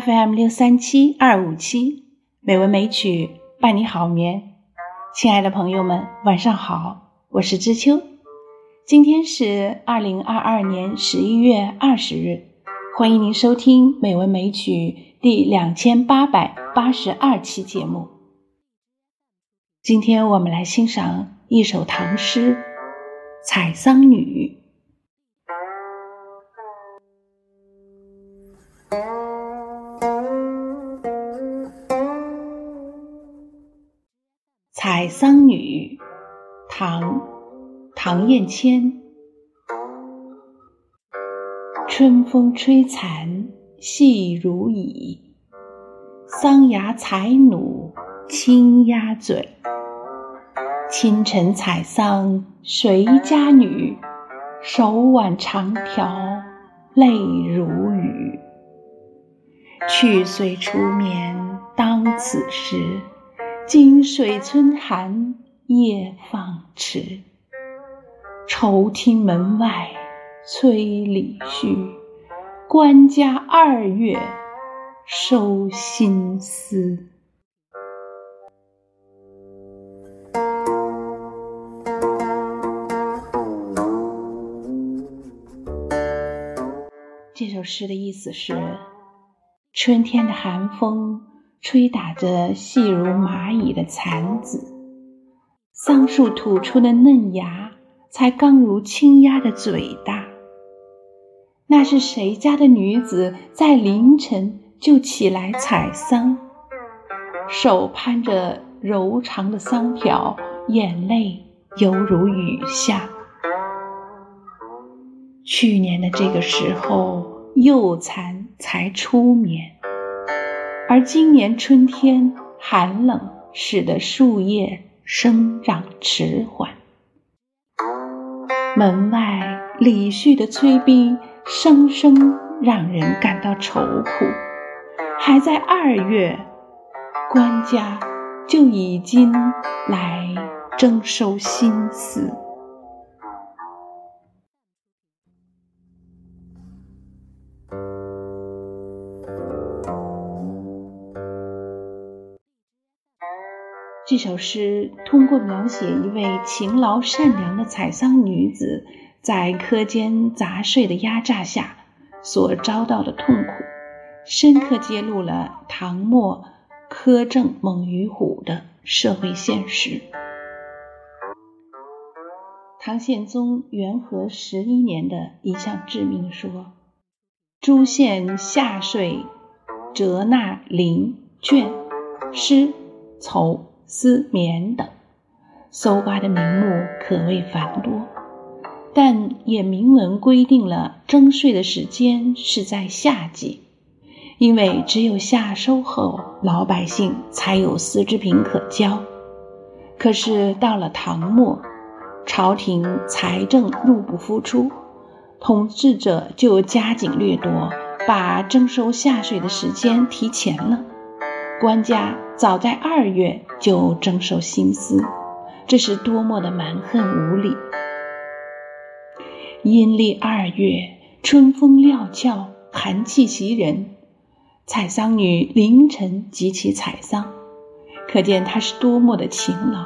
FM 六三七二五七美文美曲伴你好眠，亲爱的朋友们，晚上好，我是知秋。今天是二零二二年十一月二十日，欢迎您收听美文美曲第两千八百八十二期节目。今天我们来欣赏一首唐诗《采桑女》。《采桑女》唐·唐彦谦。春风吹残细如蚁，桑芽采努轻鸦嘴。清晨采桑谁家女？手挽长条泪如雨。去岁初眠当此时。今水村寒夜放迟，愁听门外催李绪，官家二月收新丝。这首诗的意思是：春天的寒风。吹打着细如蚂蚁的蚕子，桑树吐出的嫩芽才刚如青鸦的嘴大。那是谁家的女子在凌晨就起来采桑，手攀着柔长的桑条，眼泪犹如雨下。去年的这个时候，幼蚕才出眠。而今年春天寒冷，使得树叶生长迟缓。门外李旭的催逼声声让人感到愁苦。还在二月，官家就已经来征收新丝。这首诗通过描写一位勤劳善良的采桑女子在苛捐杂税的压榨下所遭到的痛苦，深刻揭露了唐末苛政猛于虎的社会现实。唐宪宗元和十一年的一项制命说：“诸县下税折纳绫绢丝绸。”丝棉等，搜刮的名目可谓繁多，但也明文规定了征税的时间是在夏季，因为只有夏收后，老百姓才有丝织品可交。可是到了唐末，朝廷财政入不敷出，统治者就加紧掠夺，把征收夏税的时间提前了。官家早在二月就征收新丝，这是多么的蛮横无理！阴历二月，春风料峭，寒气袭人，采桑女凌晨即起采桑，可见她是多么的勤劳。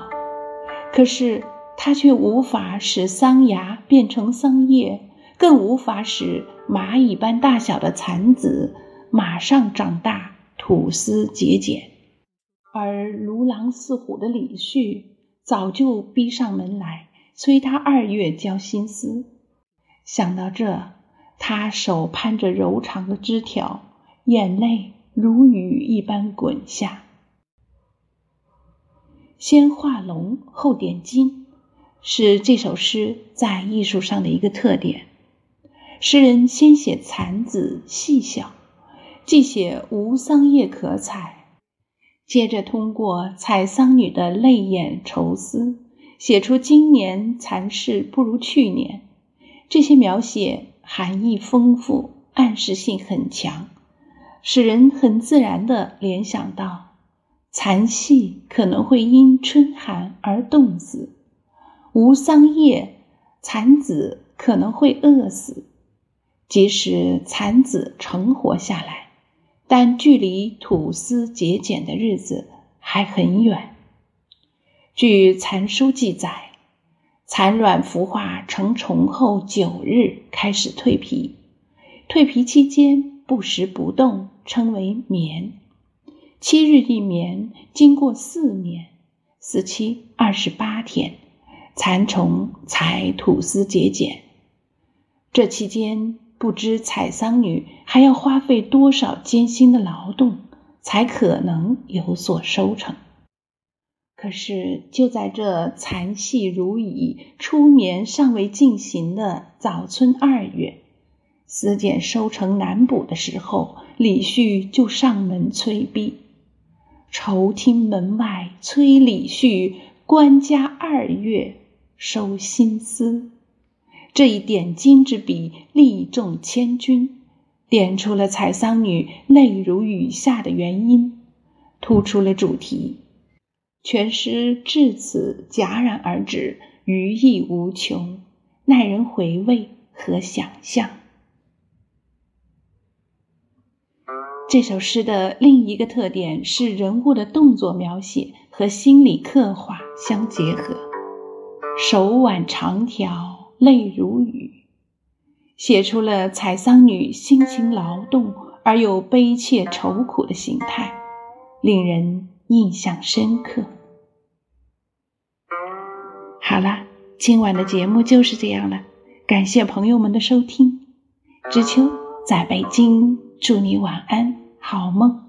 可是她却无法使桑芽变成桑叶，更无法使蚂蚁般大小的蚕子马上长大。吐丝节俭，而如狼似虎的李旭早就逼上门来催他二月交新丝。想到这，他手攀着柔长的枝条，眼泪如雨一般滚下。先画龙后点睛，是这首诗在艺术上的一个特点。诗人先写蚕子细小。既写无桑叶可采，接着通过采桑女的泪眼愁思，写出今年蚕事不如去年。这些描写含义丰富，暗示性很强，使人很自然地联想到蚕系可能会因春寒而冻死，无桑叶，蚕子可能会饿死。即使蚕子成活下来，但距离吐丝节俭的日子还很远。据蚕书记载，蚕卵孵化成虫后九日开始蜕皮，蜕皮期间不食不动，称为眠。七日一眠，经过四眠，四七二十八天，蚕虫才吐丝结茧。这期间，不知采桑女还要花费多少艰辛的劳动，才可能有所收成。可是，就在这残戏如蚁、初眠尚未进行的早春二月，丝茧收成难补的时候，李旭就上门催逼。愁听门外催李旭，官家二月收新丝。这一点睛之笔，利重千钧，点出了采桑女泪如雨下的原因，突出了主题。全诗至此戛然而止，余意无穷，耐人回味和想象。这首诗的另一个特点是人物的动作描写和心理刻画相结合，手腕长条，泪如雨，写出了采桑女辛勤劳动而又悲切愁苦的形态，令人印象深刻。好了，今晚的节目就是这样了，感谢朋友们的收听，知秋在北京，祝你晚安。好梦。